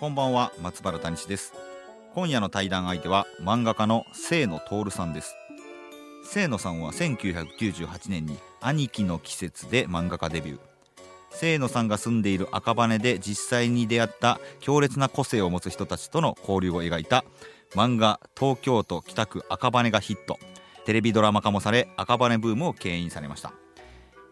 こんばんは松原谷氏です。今夜の対談相手は漫画家の清野徹さんです。清野さんは1998年に「兄貴の季節」で漫画家デビュー。清野さんが住んでいる赤羽で実際に出会った強烈な個性を持つ人たちとの交流を描いた漫画「東京都北区赤羽」がヒット。テレビドラマ化もされ赤羽ブームを牽引されました。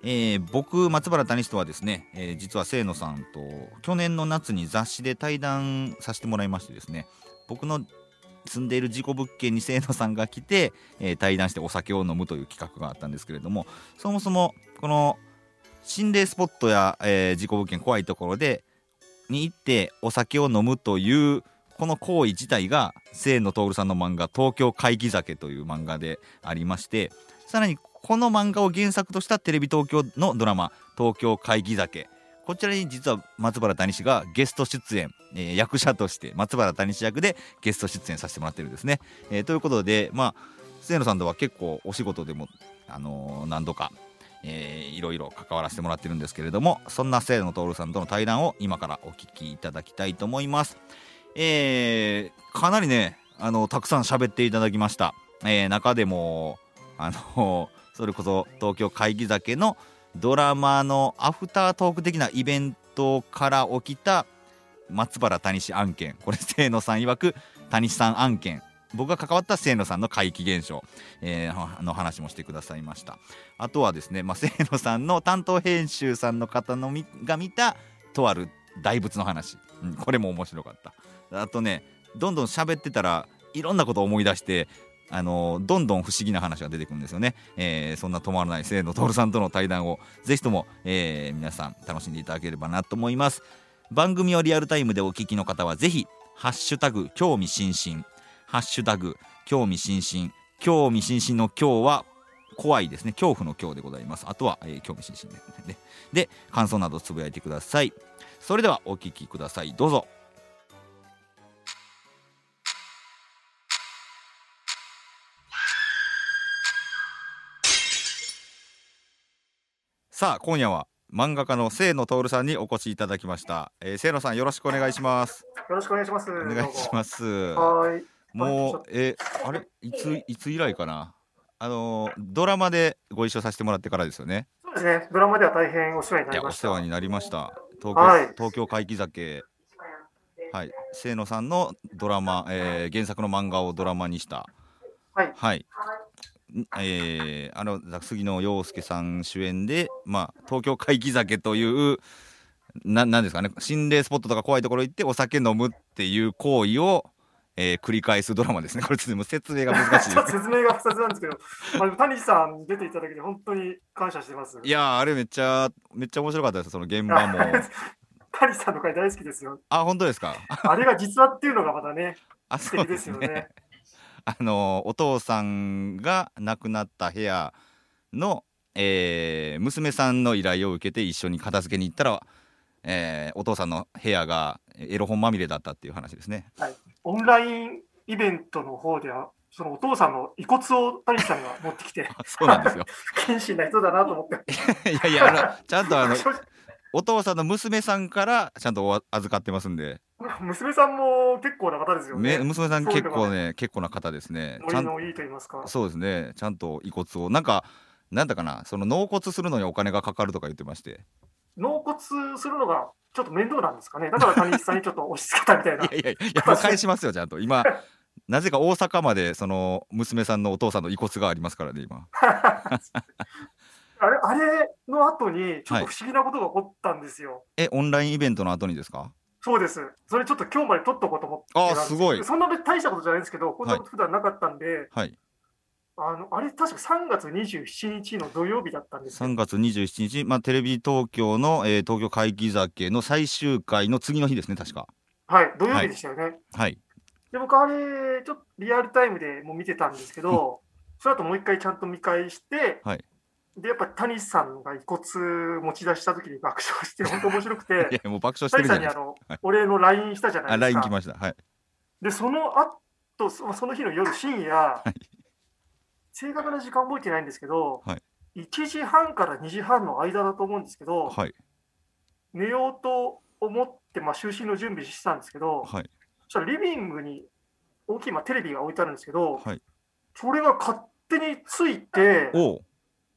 えー、僕松原谷氏とはですね、えー、実は清野さんと去年の夏に雑誌で対談させてもらいましてですね僕の住んでいる事故物件に清野さんが来て、えー、対談してお酒を飲むという企画があったんですけれどもそもそもこの心霊スポットや、えー、事故物件怖いところでに行ってお酒を飲むというこの行為自体が清野徹さんの漫画「東京怪奇酒」という漫画でありましてさらにこの漫画を原作としたテレビ東京のドラマ「東京怪奇酒」こちらに実は松原谷氏がゲスト出演、えー、役者として松原谷氏役でゲスト出演させてもらってるんですね。えー、ということでまあ末野さんとは結構お仕事でも、あのー、何度か、えー、いろいろ関わらせてもらってるんですけれどもそんな清野徹さんとの対談を今からお聞きいただきたいと思います。えー、かなりねあのたくさん喋っていただきました。えー、中でもあのそれこそ東京会議酒のドラマのアフタートーク的なイベントから起きた松原谷氏案件。これ清野さん曰く谷さん案件。僕が関わった清野さんの怪奇現象、えー、の話もしてくださいました。あとはですね、まあ、清野さんの担当編集さんの方のが見たとある大仏の話、うん、これも面白かった。あとねどんどん喋ってたらいろんなことを思い出してあのどんどん不思議な話が出てくるんですよね、えー、そんな止まらない清野徹さんとの対談をぜひとも、えー、皆さん楽しんでいただければなと思います。番組をリアルタイムでお聞きの方はぜひハッシュタグ興味津々。ハッシュタグ興味津々。興味津々の今日は怖いですね。恐怖の今日でございます。あとは、えー、興味津々で、ね、で感想などつぶやいてください。それではお聞きください。どうぞ。さあ今夜は漫画家の清野徹さんにお越しいただきました、えー、清野さんよろしくお願いします。よろしくお願いします。お願いします。はい。もうえあれ？いついつ以来かな？あのドラマでご一緒させてもらってからですよね。そうですね。ドラマでは大変お世話になりました。お世話になりました。東京、はい、東京怪奇酒。はい。清野さんのドラマ、えー、原作の漫画をドラマにした。はい、はい、えー、あの杉野遥亮さん主演で、まあ、東京怪奇酒というななんですかね心霊スポットとか怖いところ行ってお酒飲むっていう行為を、えー、繰り返すドラマですね。これ説明が難しい 説明が複雑なんですけど、まあ、谷さん出ていただけて本当に感謝してます。いやあれめっちゃめっちゃ面白かったですその現場も。谷さんの回大好きですよ。あ本当ですか？あれが実話っていうのがまたね素敵ですよねあのお父さんが亡くなった部屋の、えー、娘さんの依頼を受けて一緒に片付けに行ったら、えー、お父さんの部屋がエロ本まみれだったっていう話ですね。はい、オンラインイベントの方ではそのお父さんの遺骨を谷さんが持ってきて そうなんですよ。謙信な人だなと思って。いやいやあのちゃんとあの お父さんの娘さんからちゃんと預かってますんで 娘さんも結構な方ですよね。娘さん結構ね、結構な方ですね。ちゃんといいと言いますか。そうですね。ちゃんと遺骨をなんかなんだかな、その納骨するのにお金がかかるとか言ってまして。納骨するのがちょっと面倒なんですかね。だから谷口さんにちょっと押し付けたみたいな。いやいやいや返しますよちゃんと今。なぜか大阪までその娘さんのお父さんの遺骨がありますからね今。あれあれの後にちょっと不思議なことが起こったんですよ。はい、えオンラインイベントの後にですか？そうです。それちょっと今日まで撮っとこうと思ってあすごい。そんな大したことじゃないんですけど、こんなこと普段なかったんで、はい。あのあれ、確か3月27日の土曜日だったんです3月27日、まあ、テレビ東京の、えー、東京会議酒の最終回の次の日ですね、確か。はい、土曜日でしたよね。はいで、僕、あれ、ちょっとリアルタイムでもう見てたんですけど、その後もう一回ちゃんと見返して、はいで、やっぱ谷さんが遺骨持ち出した時に爆笑して、本当面白くいて、やもう爆笑して谷さんにあの、はいお礼の LINE したじゃなあいです LINE か。来ました。はい。で、その後、そその日の夜深夜、い。正確な時間覚えてないんですけど、はい。1時半から2時半の間だと思うんですけど、はい。寝ようと思って、まあ、就寝の準備してたんですけど、はい。そしたらリビングに大きい、まあ、テレビが置いてあるんですけど、はい。それが勝手について、おう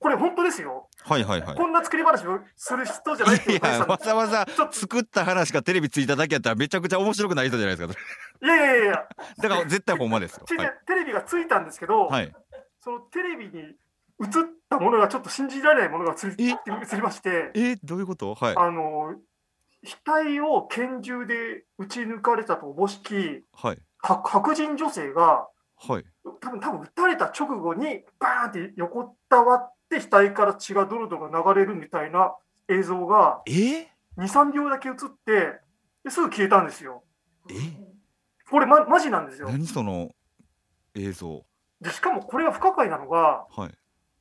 これ本当ですよ、はいはいはい。こんな作り話をする人じゃないっていいうやわざわざ作った話がテレビついただけやったらめちゃくちゃ面白くない人じゃないですかいやいやいやいや、だから絶対ほんまですよ。ちはい。テレビがついたんですけど、はい。そのテレビに映ったものがちょっと信じられないものがついえ？映りまして、え？ーどういうこと？はい。あの額を拳銃で撃ち抜かれたとおぼしきはい。白白人女性がはい。多分多分撃たれた直後にバーンって横たわって額から血がドロドロ流れるみたいな映像がえ？ー23秒だけ映ってですぐ消えたんですよ。え？これ、ま、マジなんですよ。何その映像？でしかもこれが不可解なのがはい。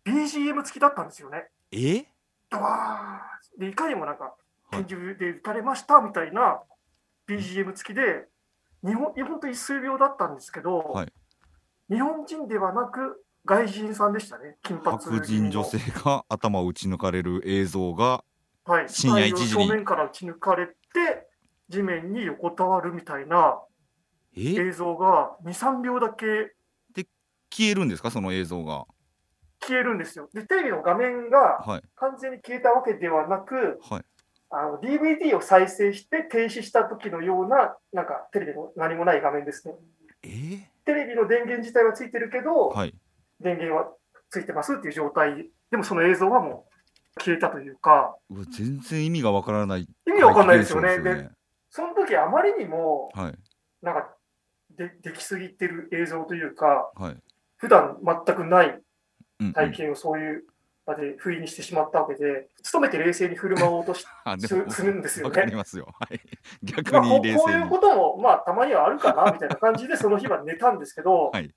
BGM 付きだったんですよね。え？ドワーンでいかにもなんかはい。拳銃で撃たれましたみたいな BGM 付きで日本本当に数秒だったんですけど、はい。日本人ではなく外人さんでしたね。金髪白人女性が頭を打ち抜かれる映像がはい、深夜1時に。正面から撃ち抜かれて地面に横たわるみたいなえ？映像が23秒だけ。消えるんですか？その映像が。消えるんですよ。でテレビの画面がはい。完全に消えたわけではなくはい。あの DVD を再生して停止した時のようななんかテレビの何もない画面ですね。え？ーテレビの電源自体はついてるけど、はい電源はついてますっていう状態。でもその映像はもう消えたというか。全然意味がわからない。意味わかんないですよね。でその時あまりにもはい。なんかでできすぎてる映像というかはい。普段全くない体験をそういう場で不意にしてしまったわけで努めて冷静に振る舞おうとし するんですよわかりね。ますよ。はい。逆まあ、こに冷静に。うこういうことも、まあ、たまにはあるかなみたいな感じで、その日は寝たんですけど、はい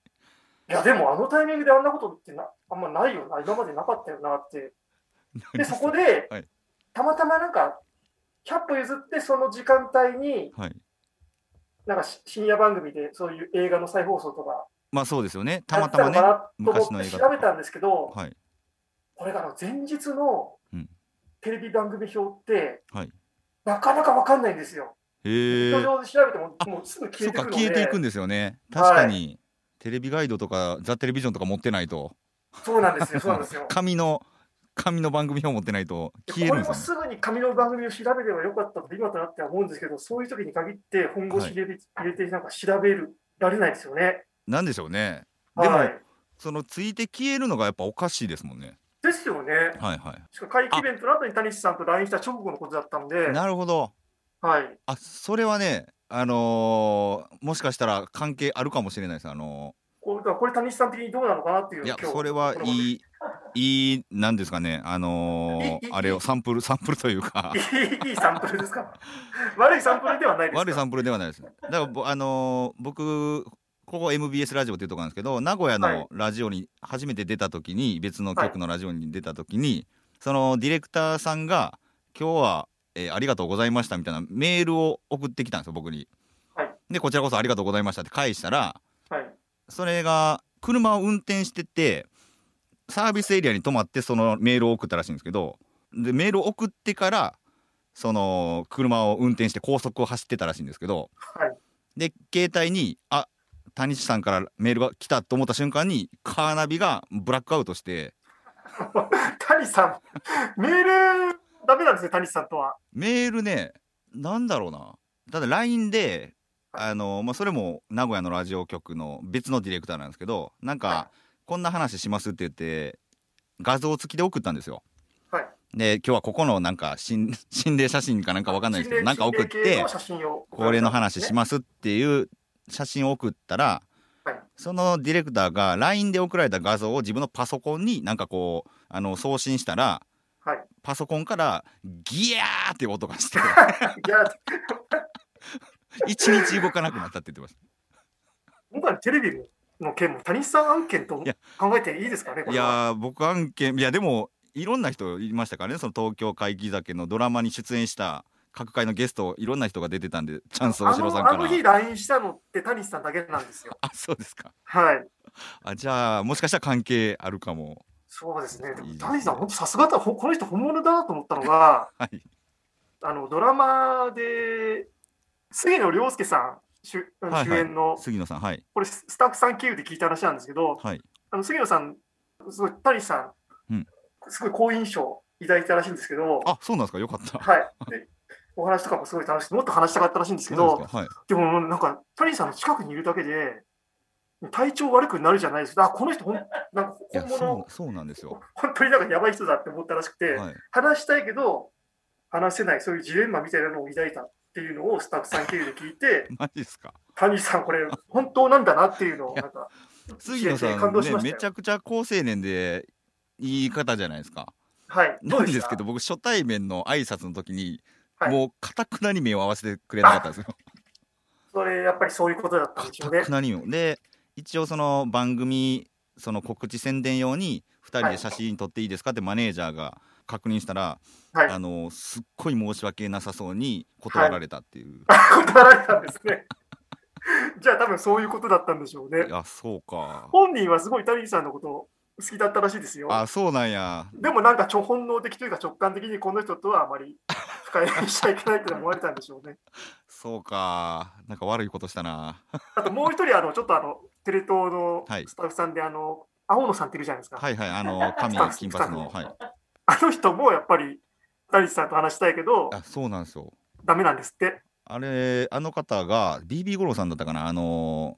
いや、でもあのタイミングであんなことってなあんまないよな、今までなかったよなって。で、そこで、はい。たまたまなんか、100歩譲ってその時間帯に、はい。なんかし深夜番組でそういう映画の再放送とかまあそうですよね。たやまたまね昔思の映画調べたんですけど、はい。これがあの前日のうん。テレビ番組表って、はい。なかなかわかんないんですよ。へネッえト上で調べてももうすぐ消えてくるので。消えていくんですよね。はい確かにテレビガイドとかザ・テレビジョンとか持ってないと。そうなんですよ、そうなんですよ。紙の紙の番組表持ってないと消えこるんですよ。ねれもすぐに紙の番組を調べればよかったと今となっては思うんですけど、そういう時に限って本腰入れて,、入れてなんか調べるられないですよね。なんでしょうね。でもはい、そのついて消えるのがやっぱおかしいですもんね。ですよね。はいはしかも会期イベントの後に谷さんと LINE した直後のことだったんで。い、なるほど。はい、あそれはねあのーもしかしたら関係あるかもしれないです。あのこれこれ谷さん的にどうなのかなっていうーいやそれはいいいいなんですかね。あのーいいいい。あれをサンプル サンプルというか。いいいいサンプルですか。悪いサンプルではないですか。悪いサンプルではないです。だからぼあのー僕ここ MBS ラジオっていうとこなんですけど名古屋はい。のラジオに初めて出た時に別の局のラジオに出た時に、そのディレクターさんが「今日は、えーありがとうございました」みたいなメールを送ってきたんですよ僕に。はいでこちらこそありがとうございましたって返したらはい。それが車を運転しててサービスエリアに止まってそのメールを送ったらしいんですけどでメールを送ってからその車を運転して高速を走ってたらしいんですけど、はいで携帯に「あ谷地さんからメールが来た」と思った瞬間にカーナビがブラックアウトして 谷さん、メール、ダメなんですね、谷さんとは。メールねなんだろうなただ LINE であの、まあ、それも名古屋のラジオ局の別のディレクターなんですけどなんか、はこんな話しますって言って画像付きで送ったんですよ。はい。で今日はここのなんか心 心霊写真かなんかわかんないですけどなんか送って心霊系の話しまますっていう写真を送ったら、はいそのディレクターが LINE で送られた画像を自分のパソコンになんかこうあの送信したら。パソコンからギヤーって音がして。一日動かなくなったって言ってまし今回のテレビの件も谷さん案件と考えていいですかね、いやー僕案件いやでもいろんな人いましたからねその東京会議酒のドラマに出演した各界のゲストいろんな人が出てたんでチャンス大城さんから。あのあの日 LINE したのって谷さんだけなんですよ。あそうですか。はい。あじゃあもしかしたら関係あるかもそうですね。でも谷さん、本当さすがだ、ほこの人本物だなと思ったのが、はい。あのドラマで杉野遥亮さん主はい主演の、杉野さんはい。これススタッフさん経由で聞いた話なんですけど、はい。あの杉野さん、すごい谷さん、うん。すごい好印象抱いたらしいんですけど、あそうなんですか？よかった。はい。でお話とかもすごい楽しくて、もっと話したかったらしいんですけどで、はい。でもなんか、谷さんの近くにいるだけで、体調悪くなるじゃないです。か。あ、この人ほん、なんかいやそ本物う、そうなんですよ。本当になんかやばい人だって思ったらしくて、はい。話したいけど、話せない、そういうジレンマみたいなのを抱いたっていうのをスタッフさん経由で聞いて、マジですか？谷さん、これ、本当なんだなっていうのを、なんか、杉野さんねしましたよ。めちゃくちゃ好青年でいい方じゃないですか？はい、どうんなですけど僕初対面の挨拶の時に、はい。もうかたくなに目を合わせてくれなかったんですよ。それ、やっぱりそういうことだったんかでしょうね。たく。なにもで一応その番組その告知宣伝用に2人で写真撮っていいですかってマネージャーが確認したら、はい。あのすっごい申し訳なさそうに断られたっていう、断られたんですね。じゃあ、多分そういうことだったんでしょうね。あそうか本人はすごい谷さんのこと好きだったらしいですよ。あそうなんやでもなんかちょ本能的というか直感的にこの人とはあまり深入りしちゃいけないって思われたんでしょうね。そうかなんか悪いことしたなあともう一人あのちょっとあのテレ東のはい。スタッフさんであの青野さんっているじゃないですか。はいはいあの 髪スタッフ金髪のはい。あの人もやっぱり谷さんと話したいけどあそうなんですよ。ダメなんですって。あれあの方が BB 五郎さんだったかな。あの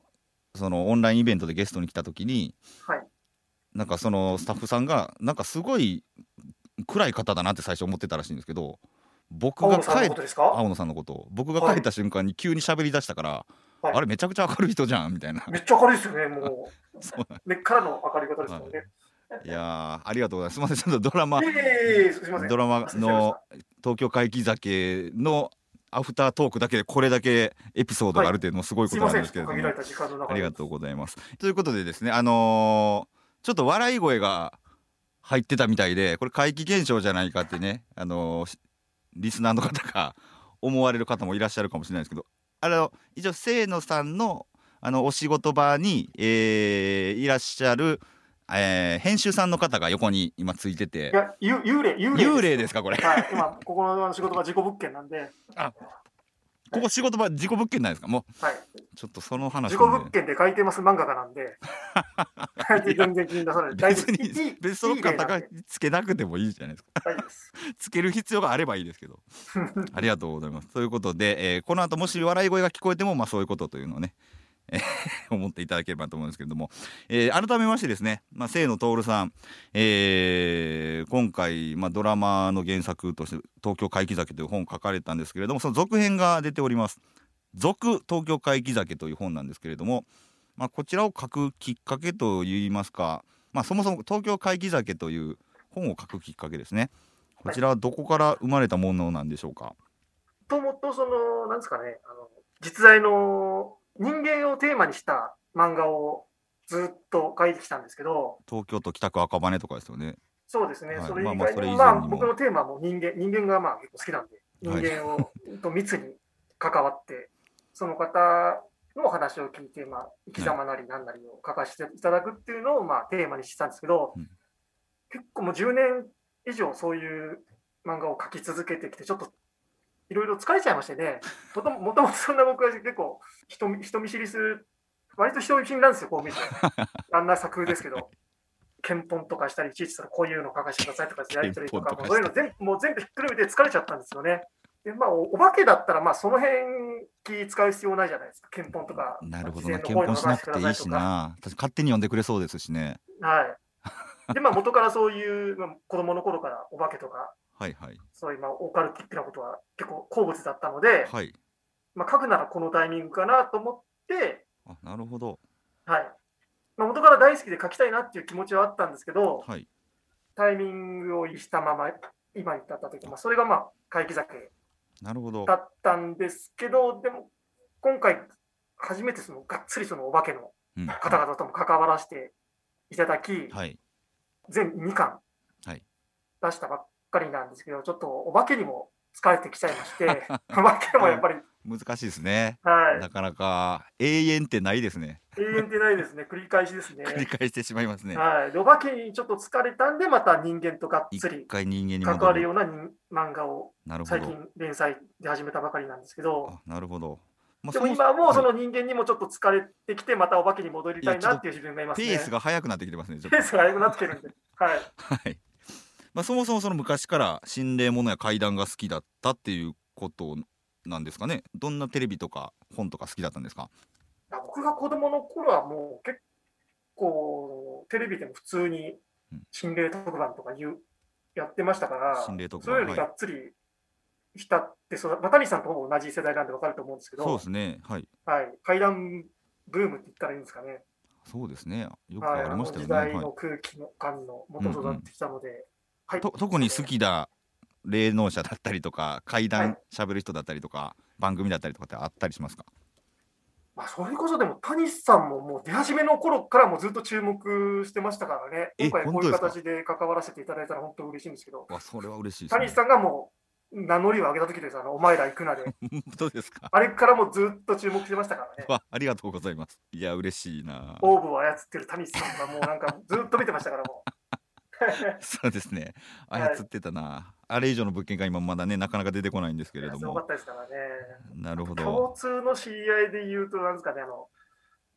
そのオンラインイベントでゲストに来た時にはい。なんかそのスタッフさんがなんかすごい暗い方だなって最初思ってたらしいんですけど僕が帰青野さんのことを僕が帰った瞬間に急に喋り出したから、はいあれめちゃくちゃ明るい人じゃんみたいなめっちゃ明るいですよね、も そうう。根っからの明るい方ですもんね。いやーありがとうございますすみませんちょっとドラマ。ドラマのし東京会議酒のアフタートークだけでこれだけエピソードがあるっていうのもすごいたことなんですけれども、限られた時間の中で。ありがとうございます。ということでですね、あのーちょっと笑い声が入ってたみたいで、これ怪奇現象じゃないかってね、あのーしリスナーの方が思われる方もいらっしゃるかもしれないですけど、あの一応清野さんのあのお仕事場に、えーいらっしゃる、えー編集さんの方が横に今ついてて。い、や、ゆ幽霊、幽霊ですかこれ。はい、今、ここの仕事が事故物件なんで、ここ仕事場事故物件なんですか？もはい、うちょっとその話事故物件で書いてます漫画家なんで、全然気に出さない。別夫いいに別にその方がつけなくてもいいじゃないですか。つける必要があればいいですけど。ありがとうございます。ということで、えーこの後もし笑い声が聞こえても、まあそういうことというのをね、えー 思っていただければと思うんですけれども、えー改めましてですね、まあ、清野徹さん、えー今回、まあ、ドラマの原作として「東京怪奇酒」という本を書かれたんですけれどもその続編が出ております「続東京怪奇酒」という本なんですけれども、まあ、こちらを書くきっかけといいますか、まあ、そもそも「東京怪奇酒」という本を書くきっかけですね。こちらはどこから生まれたものなんでしょうか、ともと、その、なんですかね、あの実在の人間をテーマにした漫画をずっと書いてきたんですけど、東京都北区赤羽とかですよね。そうですね、はい。それ以まあまあまあ、僕のテーマも人間、人間がまあ結構好きなんで、人はい間を、と密に関わって、その方の話を聞いて、まあ、生き様なり何なりを書かせていただくっていうのを、まあ、テーマにしてたんですけど、うん。結構もう10年以上そういう漫画を描き続けてきて、ちょっといろいろ疲れちゃいましてね、もともともとそんな僕は結構人見人見知りする、割と人見知りなんですよ、こう見て。あんな作風ですけど。検本とかしたり、いちいちそのこういうの書かせてくださいとか、やり取りとか、もうそういうの全部もう全部ひっくるめて疲れちゃったんですよね。でまあ、おお化けだったら、まあ、その辺気使う必要ないじゃないですか、検本とか。なるほどな、検事前のこういうの本しなくていいしな。私勝手に読んでくれそうですしね。はい。で、まあ、元からそういう、まあ、子供の頃からお化けとか、はいはい。そういう、まあ、オカルティックなことは結構好物だったので、はい。まあ、書くならこのタイミングかなと思って、あ、なるほど。はい。まあ、元から大好きで書きたいなっていう気持ちはあったんですけど、はい。タイミングを逸したまま今に至ったというか、まあ、それがまあ怪奇酒なるほどだ。ったんですけど、でも今回、初めてそのがっつりそのお化けのうん方々とも関わらせていただき、はい全2巻はい出したばっかりなんですけど、ちょっとお化けにも疲れてきちゃいまして、お化けもやっぱり、難しいですねはなかなか永遠ってないですねい、永遠ってないですね、繰り返しですね。繰り返してしまいますねはい、でお化けにちょっと疲れたんで、また人間とがっつ一り回人間に関わるような人漫画を最近連載で始めたばかりなんですけど、あなるほど、まあでもそ今はもうそはいの人間にもちょっと疲れてきて、またお化けに戻りたいなっていう自分がいますね。ペースが速くなってきてますねペとースが速くなってきてるんで。はい。はい。まあ、そもそもその昔から心霊ものや怪談が好きだったっていうことなんですかね？どんなテレビとか本とか好きだったんですか？僕が子供の頃はもう結構テレビでも普通に心霊特番とかいうやってましたから、心霊特そういう番。はい。のにがっつり浸って育渡谷さんとほぼ同じ世代なんで分かると思うんですけど、そうですね。はい。はい、怪談ブームって言ったらいいんですかね。そうですね。よくはい、ありましたよね。あの時代はいの空気の感の元育ってきたので、はい、と特に好きな霊能者だったりとか怪は談いしゃべる人だったりとか、番組だったりとかってあったりしますか？まあ、それこそでも、谷さんももう出始めの頃からもずっと注目してましたからね、え今回こういう形で関わらせていただいたら本当嬉しいんですけど、わそれは嬉しいね谷。さんがもう名乗りを上げた時です、あのお前ら行くなで、本当ですか？あれからもずっと注目してましたからね、わありがとうございます。いや嬉しいな。オーブを操ってる谷さんがもうなんかずっと見てましたから、もう。そうですね。はい操ってたな。あれ以上の物件が今まだねなかなか出てこないんですけれどもすごかっ。たですからね。なるほど。共通の知り合いで言うと、なんですかね、あの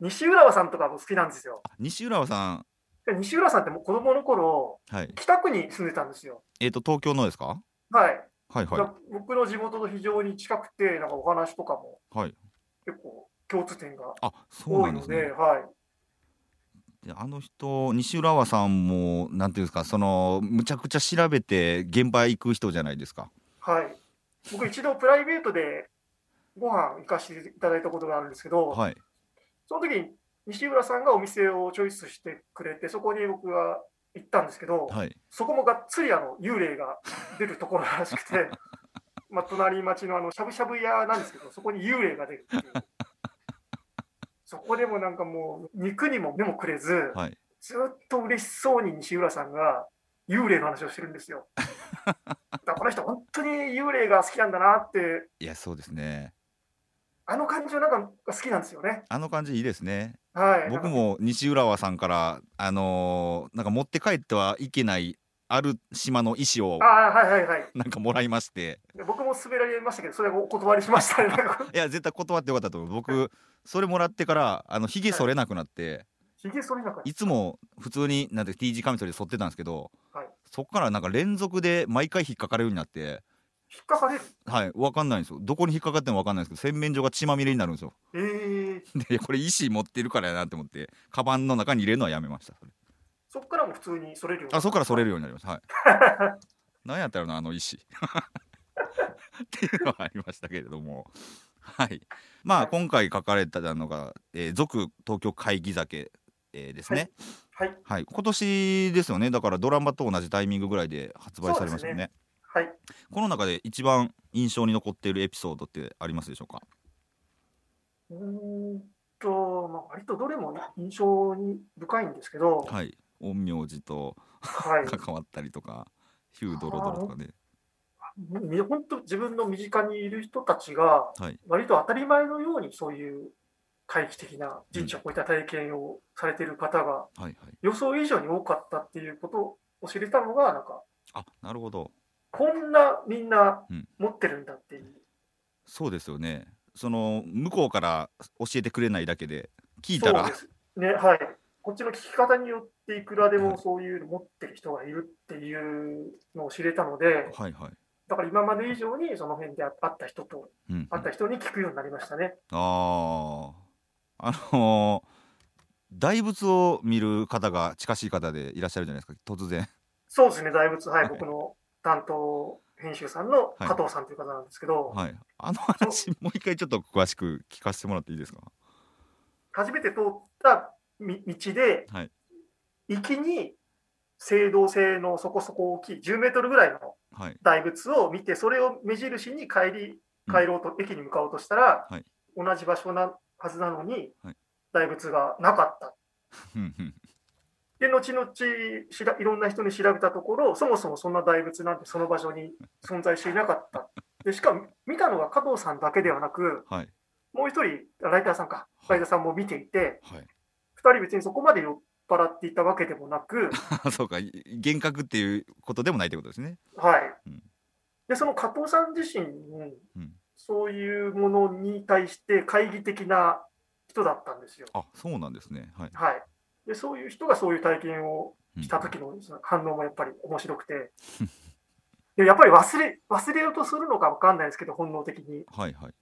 西浦和さんとかも好きなんですよ。西浦和さん、で西浦和さんってもう子供の頃はい。北区に住んでたんですよ。えっ、と東京のですか？はい。はいはいだ僕の地元と非常に近くて、なんかお話とかもはい。結構共通点があ、そう多ので、ないんですね。はい。であの人西浦和さんもなんていうんですか、そのむちゃくちゃ調べて現場行く人じゃないですか。はい。僕一度プライベートでご飯行かせていただいたことがあるんですけど、はい。その時に西浦さんがお店をチョイスしてくれて、そこに僕が行ったんですけど、はい。そこもがっつりあの幽霊が出るところらしくて、まあ、隣町のあのしゃぶしゃぶ屋なんですけど、そこに幽霊が出るっていう。そこでもなんかもう肉にも目もくれず、はい。ずっと嬉しそうに西浦さんが幽霊の話をしてるんですよ。だこの人本当に幽霊が好きなんだなって、いやそうですね。あの感じはなんか好きなんですよね。あの感じいいですね。はい。僕も西浦和さんからあのーなんか持って帰ってはいけないある島の石を。なんかもらいまして。で僕も滑られましたけど、それはお断りしましたね。いや絶対断ってよかったと思う。僕それもらってからあのひげ剃れなくなって、ひげ剃りなかった。い、つも普通になんて T 字カミソリで剃ってたんですけど、はい。そっからなんか連続で毎回引っかかるようになって。引っかかれる。はい分かんないんですよ。どこに引っかかっても分かんないんですけど洗面所が血まみれになるんですよ。えー、でこれ石持ってるからやなって思ってカバンの中に入れるのはやめましたそれそこからも普通に剃れるようになあそこから剃れるようになりましたはい。何やったらなあの石。っていうのはありましたけれども。はい。まあ、はい。今回書かれたのが「えー続東京会議酒」えーですね、はい。はい。今年ですよね。だからドラマと同じタイミングぐらいで発売されましたよね。はい。この中で一番印象に残っているエピソードってありますでしょうか？うーんと、まあ、割とどれも印象に深いんですけど、はい陰陽師とはい。関わったりとかヒュードロドロとかね。み本当自分の身近にいる人たちがはい。割と当たり前のようにそういう回帰的な人知を超えた体験をされている方がはいはい。予想以上に多かったっていうことを知れたのがなんかあなるほど。こんなみんなうん。持ってるんだっていう、そうですよね。その向こうから教えてくれないだけで聞いたらそうです。ねはいこっちの聞き方によっていくらではい。もそういうの持ってる人がいるっていうのを知れたのではいはい、だから今まで以上にその辺で会った人とうんうん、会った人に聞くようになりましたね。あああのー大仏を見る方が近しい方でいらっしゃるじゃないですか突然。そうですね、大仏、はい、はい。僕の担当編集さんの加藤さんという方なんですけど、はい。あの話もう一回ちょっと詳しく聞かせてもらっていいですか？初めて通ったみ道で、はい。行きに青銅製のそこそこ大きい10メートルぐらいのはい。大仏を見て、それを目印に帰りうん。帰ろうと、駅に向かおうとしたら、はい。同じ場所なはずなのに、はい。大仏がなかった。うんうん。で、後々しらいろんな人に調べたところ、そもそもそんな大仏なんてその場所に存在していなかった。でしかも見たのは加藤さんだけではなく、はい。もう一人、ライターさんか、ライターさんも見ていて、はい二人別にそこまで酔っ払っていたわけでもなく、あ そうか幻覚っていうことでもないってことですねはいうん。で、その加藤さん自身、うんそういうものに対して懐疑的な人だったんですよ。あそうなんですねはいはい。で、そういう人がそういう体験をうんした時の反応もやっぱり面白くて、でやっぱり忘れ忘れようとするのか分かんないですけど、本能的に。はいはい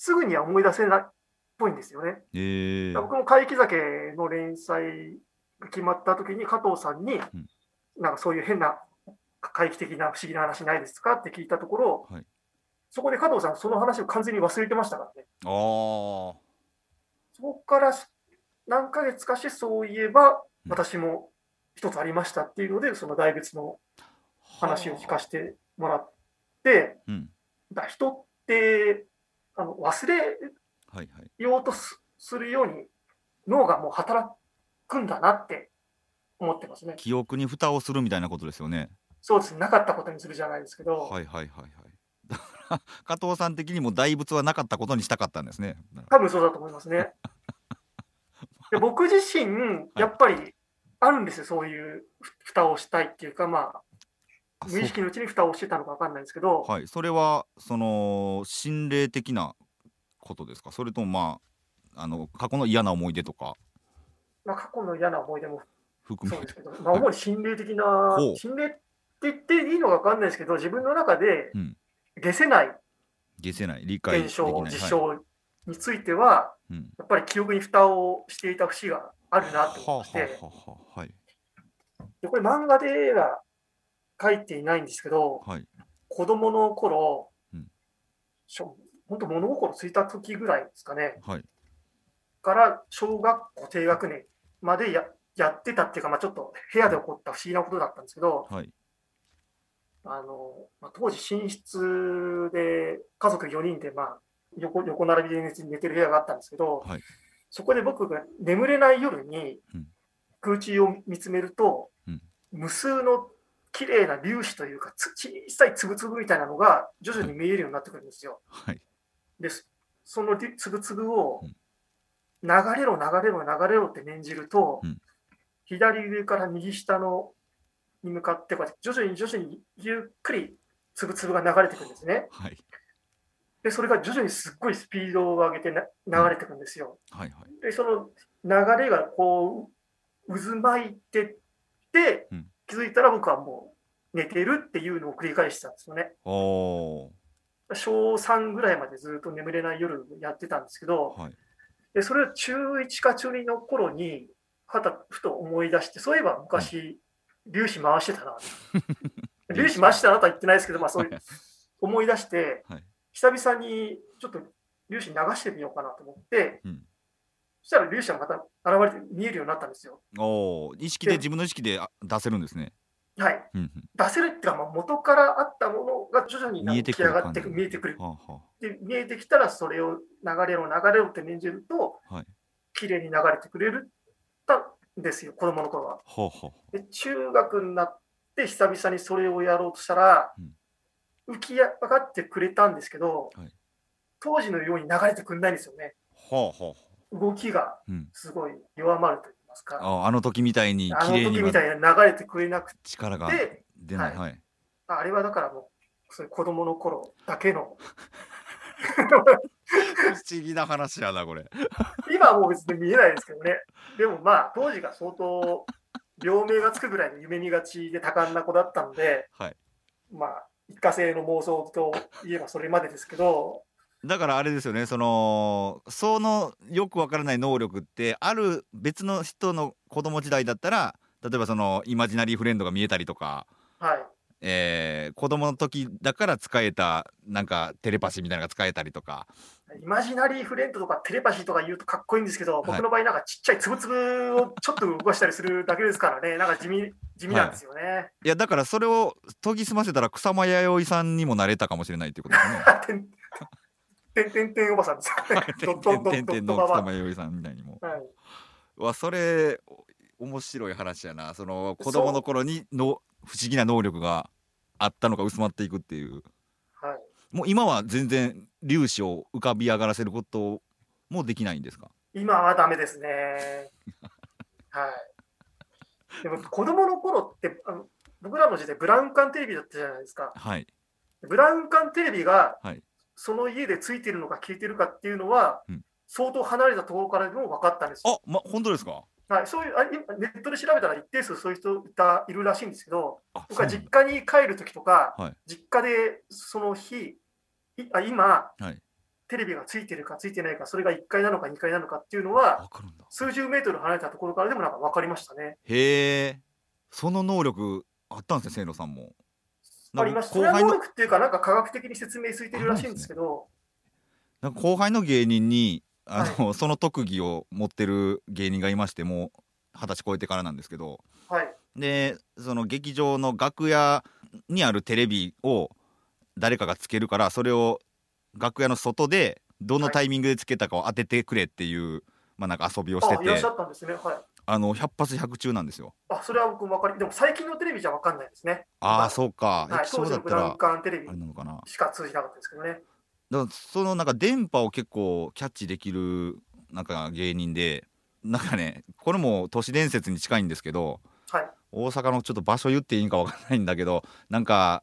すぐには思い出せないっぽいんですよね。えー、僕も怪奇酒の連載が決まった時に加藤さんに、ん。なんかそういう変な怪奇的な不思議な話ないですかって聞いたところ、はい。そこで加藤さん、その話を完全に忘れてましたからね。あー。そこから何ヶ月かして、そういえば、うん。私も一つありましたっていうので、その大仏の話を聞かせてもらって、うん。だ人ってあの忘れはいはい。ようとすするように脳がもう働くんだなって思ってますね。記憶に蓋をするみたいなことですよね。そうですね、なかったことにするじゃないですけど、はいはいはいはい。だから加藤さん的にも大仏はなかったことにしたかったんですね。多分そうだと思いますね。で僕自身、やっぱりあるんですよ、そういうふ蓋をしたいっていうか、まあ、あ無意識のうちに蓋をしてたのか分かんないですけど、はい。それはその心霊的なことですか？それともまああの過去の嫌な思い出とか？まあ、過去の嫌な思い出も含めそうですけど、まあ、主に心霊的なほう、心霊って言っていいのか分かんないですけど、自分の中でうん。消せない。消せない。理解で現象、きない。事はい。象については、うん。やっぱり記憶に蓋をしていた節があるなって。思はあって、はあはあはい。でこれ漫画では書いていないんですけど、はい。子供の頃、うん。しょ本当物心ついた時ぐらいですかね、はい。から小学校低学年までややってたっていうか、まあ、ちょっと部屋で起こった不思議なことだったんですけど、はい。あのまあ、当時寝室で家族4人で、まあ、横横並びで寝てる部屋があったんですけど、はい。そこで僕が眠れない夜にうん。空中を見つめると、うん。無数の綺麗な粒子というかつ小さい粒々みたいなのが徐々に見えるようになってくるんですよ。はいです。その粒々をうん。流れろ流れろ流れろって念じると、うん。左上から右下のに向かってこうやって徐々に徐々にゆっくり粒々が流れてくるんですね。はい。で、それが徐々にすっごいスピードを上げてな流れてくるんですよ。はいはい。で、その流れがこう渦巻いてって、うん。気づいたら僕はもう寝てるっていうのを繰り返してたんですよね。お小3ぐらいまでずっと眠れない夜やってたんですけど、ーはい。でそれを中1か中2の頃に、はたふと思い出して、そういえば昔、粒子回してたな。粒子回してたなとは言ってないですけど、まあそういう思い出して、はい。久々にちょっと粒子流してみようかなと思って、うん。そしたら粒子がまた現れて見えるようになったんですよ。おー意識でで自分の意識であ出せるんですねはい。うんうん。出せるっていうか、まあ、元からあったものが徐々に見えてく起き上がってく見えてくる。はあはで見えてきたら、それを流れろ流れろって念じると、はい綺麗に流れてくれるたんですよ、子供の頃は。あはあはで中学になって久々にそれをやろうとしたら、浮き上がってくれたんですけど、はい。当時のように流れてくれないんですよね。あはあはあ。動きがうん。すごい弱まると言いますか、ああの時みたいにあの時みたはいに流れてくれなく力がて、出ない。ははい。あれはだからもう、そういう子供の頃だけの、不思議な話やなこれ。今はもう別に見えないですけどね。でもまあ、当時が相当、病名がつくぐらいの夢見がちで多感な子だったので、はい。まあ、一過性の妄想といえばそれまでですけど、だからあれですよねそのそのよくわからない能力ってある別の人の子供時代だったら例えばそのイマジナリーフレンドが見えたりとか、はい。えー子供の時だから使えたなんかテレパシーみたいなのが使えたりとか。イマジナリーフレンドとかテレパシーとか言うとかっこいいんですけど、い。僕の場合なんかちっちゃいつぶつぶをちょっと動かしたりするだけですからね、なんか地味地味なんですよね。い。やだからそれを研ぎ澄ませたら草間彌生さんにもなれたかもしれないっていうことですね。天 てんてんてんおばさんですよね。てんてんてんのドットババ草間彌生さんみたいにも。はい。わそれ面白い話やなその子供の頃にの不思議な能力があったのが薄まっていくっていうはい。もう今は全然粒子を浮かび上がらせることもできないんですか今はダメですね。はい。でも子供の頃ってあの僕らの時代ブラウン管テレビだったじゃないですか。はいブラウン管テレビがはいその家でついてるのか消えてるかっていうのは、うん。相当離れたところからでも分かったんですよ。あま本当ですか？はい、そういうあ今ネットで調べたら一定数そういう人いたいるらしいんですけど、あ僕は実家に帰るときとか、はい。実家でその日、いあ今、はい。テレビがついてるかついてないか、それが1階なのか2階なのかっていうのは、数十メートル離れたところからでもなんか分かりましたね。へえ。その能力あったんですね清野さんもありました。それっていうか、なんか科学的に説明ついてるらしいんですけど、なんか後輩の芸人にあの、その特技を持ってる芸人がいましてもう二十歳超えてからなんですけど。はい、でその劇場の楽屋にあるテレビを誰かがつけるからそれを楽屋の外でどのタイミングでつけたかを当ててくれっていう、まあなんか遊びをしてあいらってしゃあったんですね。はい。の100発100中なんですよあ、それは僕分かり、でも最近のテレビじゃ分かんないですね。あそうかはい、当時のブラウン管テレビあれなのかなしか通じなかったですけどね。だからそのなんか電波を結構キャッチできるなんか芸人でなんかねこれも都市伝説に近いんですけどはい。大阪のちょっと場所言っていいんかわかんないんだけどなんか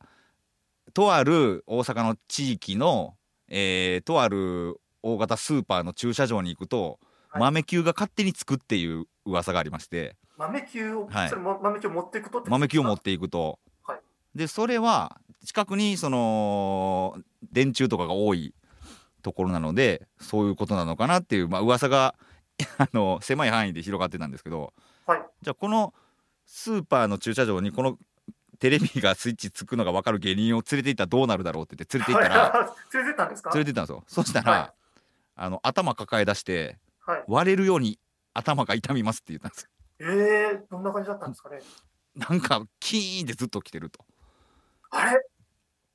とある大阪の地域の、えーとある大型スーパーの駐車場に行くと、はい豆球が勝手につくっていう噂がありまして。豆球を、はい。それも豆球を持っていくと豆球を持っはていくと、はい。でそれは近くにその電柱とかが多いところなのでそういうことなのかなっていう、まあ噂が あの狭い範囲で広がってたんですけど。はい。じゃあこのスーパーの駐車場にこのテレビがスイッチつくのが分かる芸人を連れて行ったらどうなるだろうって言って連れて行ったらはい 連れてったんですか？連れて行ったんですよ。そしたら、はい。あの頭抱え出してはい。割れるように頭が痛みますって言ったんですよ。えー、どんな感じだったんですかね。なんかキーンってずっと来てると。あれ？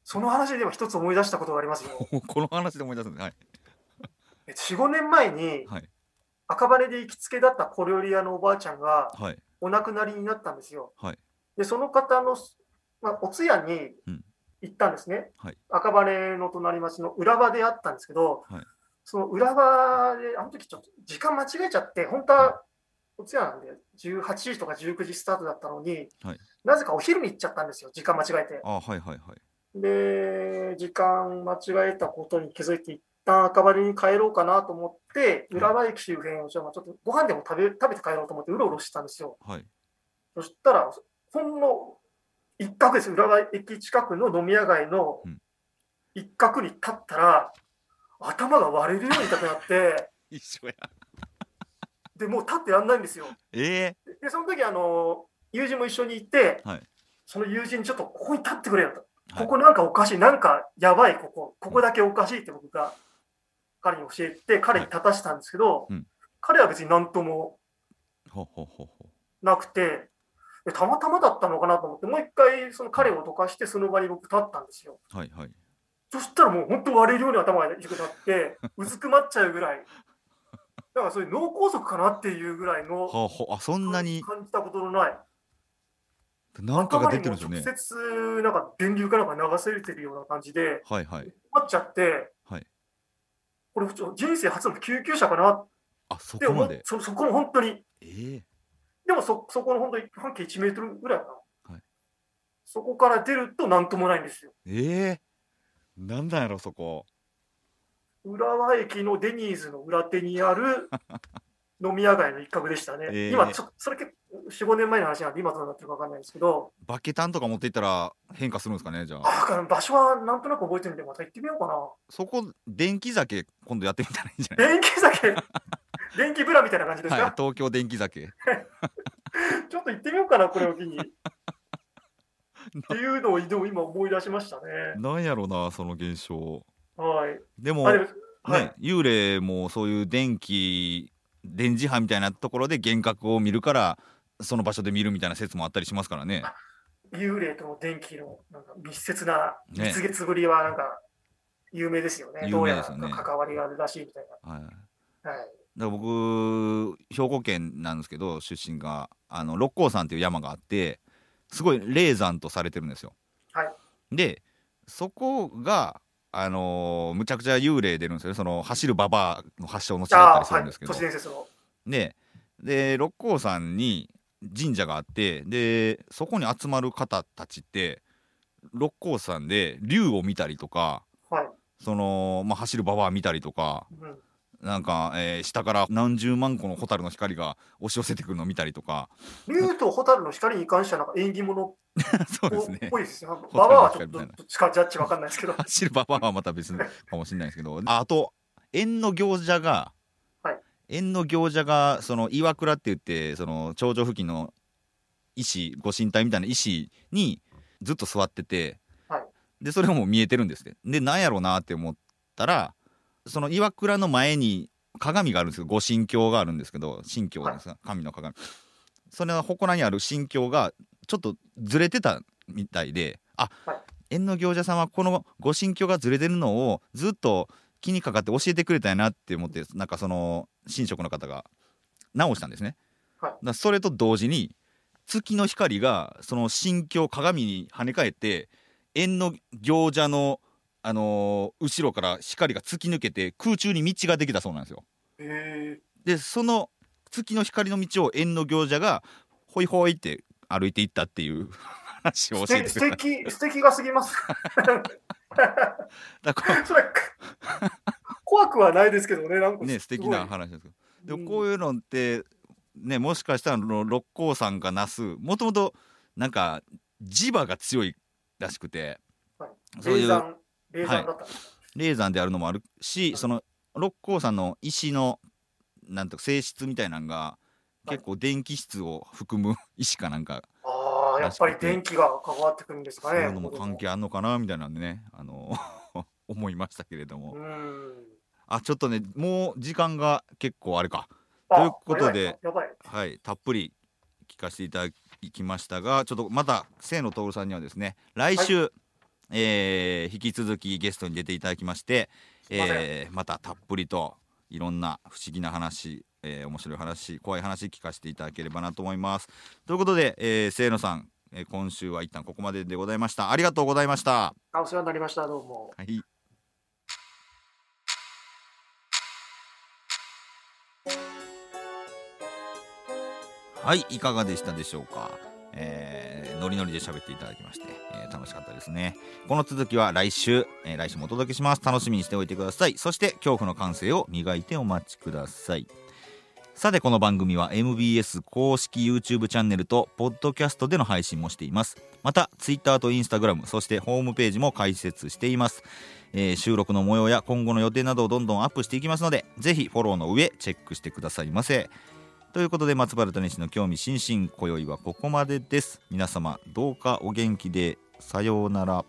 その話でも一つ思い出したことがありますよ。この話で思い出すんですはい。え4、5年前にはい。赤羽で行きつけだった小料理屋のおばあちゃんがはい。お亡くなりになったんですよ。はい。で、その方の、まあ、お通夜にうん。行ったんですね。はい。赤羽の隣町の浦和であったんですけど、はいその浦和で、あの時ちょっと時間間違えちゃって、本当はお通夜なんで、18時とか19時スタートだったのに、はい。なぜかお昼に行っちゃったんですよ、時間間違えて。あはいはいはい。で、時間間違えたことに気づいて、一旦赤羽に帰ろうかなと思って、浦和駅周辺を、じゃあまあちょっとご飯でも食べ食べて帰ろうと思って、うろうろしてたんですよ。はい。そしたら、ほんの一角です、浦和駅近くの飲み屋街のうん。一角に立ったら、頭が割れるように痛くなって、一緒やでもう立ってらんないんですよ。えで、その時あの友人も一緒にいて、はい。その友人にちょっとここに立ってくれよと。ー、はい。ここなんかおかしい、なんかやばい、ここ、ここだけおかしいって僕が彼に教えて、彼に立たしたんですけど、うん。彼は別になんともなくて、でたまたまだったのかなと思って、もう一回その彼をどかして、その場に僕立ったんですよ。はいはいそしたらもう本当割れるように頭が痛くなって、うずくまっちゃうぐらい、だからそういう脳梗塞かなっていうぐらいのはほあそんなに感じたことのない、なんかが出てるんですよね。直接なんか電流かなんか流されてるような感じで、はいはい。困っちゃって、はい。これ人生初の救急車かなあそこまで。そそこも本当に、えー、でもそそこの本当に半径1メートルぐらいかな、はい。そこから出るとなんともないんですよ。えー、なんなんやろそこ。浦和駅のデニーズの裏手にある 飲み屋街の一角でしたね。えー。今ちょっと、それ結構4、5年前の話なんで、今どうなってるか分かんないんですけど、バケタンとか持っていったら変化するんですかねじゃあ。場所はなんとなく覚えてるんで、また行ってみようかな。そこ電気酒今度やってみたらいいんじゃない？電気酒、電気ブラみたいな感じですか、はい東京電気酒。ちょっと行ってみようかな、これを機に。っていうのをでも今思い出しましたね。なんやろなその現象はい。でもはいね、幽霊もそういう電気電磁波みたいなところで幻覚を見るからその場所で見るみたいな説もあったりしますからね幽霊との電気のなんか密接なね蜜月ぶりはなんか有名ですよね。有どうやら名ですよね関わりがあるらしいみたいはい、だかな。はい。ら僕兵庫県なんですけど出身があの六甲山っていう山があってすごい霊山とされてるんですよ。はいでそこがあのーむちゃくちゃ幽霊出るんですよねその走るババアの発祥の地だったりするんです。けど、都市伝説の。でで六甲山に神社があってでそこに集まる方たちって六甲山で竜を見たりとかはい。その、まあ、走るババア見たりとかうん。なんか、えー下から何十万個の蛍の光が押し寄せてくるのを見たりとか。竜と蛍の光に関しては、なんか縁起物っ そうですね。ぽいですよ。蛍ババアはちょっとちかジャッジわかんないですけど。走るババアはまた別かもしれないですけど。ああと縁の行者が、はい。縁の行者がその岩倉って言ってその頂上付近の石ご神体みたいな石にずっと座ってて、はい。でそれも見えてるんですってでなんやろうなって思ったらその岩倉の前に鏡があるんですけどご神経があるんですけど神経ですか、神の鏡。それは祠にある神経がちょっとずれてたみたいであ、はい。縁の行者さんはこのご神経がずれてるのをずっと気にかかって教えてくれたんやなって思ってなんかその神職の方が直したんですね。はい。だそれと同時に月の光がその神経鏡に跳ね返って縁の行者の、あのー後ろから光が突き抜けて空中に道ができたそうなんですよ。でその月の光の道を縁の行者がホイホイって歩いていったっていう話を教えてくれた。素敵、素敵が過ぎます。だから それ、怖くはないですけどね、なんか。ね素敵な話ですけどでもこういう。のってねもしかしたらの六甲山がなすもともとなんか磁場が強いらしくてはいそういう霊山、だったんですか？霊山であるのもあるしその六甲山の石のなんとか性質みたいなのが結構電気質を含む 石かなんか。ああ、やっぱり電気が関わってくるんですかね。そういうのも関係あんのかなみたいなんでねあの 思いましたけれども。うん。あちょっとねもう時間が結構あれか。あということで。はい、たっぷり聞かせていただきましたがちょっとまた清野徹さんにはですね来週、えー引き続きゲストに出ていただきまして、えーまたたっぷりといろんな不思議な話、えー面白い話怖い話聞かせていただければなと思います。ということで、えー、清野さん、えー今週は一旦ここまででございました。ありがとうございました。あお世話になりました。どうも。はいはい、いかがでしたでしょうか？えーノリノリで喋っていただきまして、えー楽しかったですね。この続きは来週、えー来週もお届けします。楽しみにしておいてください。そして、恐怖の感性を磨いてお待ちください。さて、この番組は MBS 公式 YouTube チャンネルと、ポッドキャストでの配信もしています。また、Twitter と Instagram、そしてホームページも開設しています。えー収録の模様や今後の予定などをどんどんアップしていきますので、ぜひフォローの上、チェックしてくださいませ。ということで、松原谷氏の興味津々、今宵はここまでです。皆様、どうかお元気で、さようなら。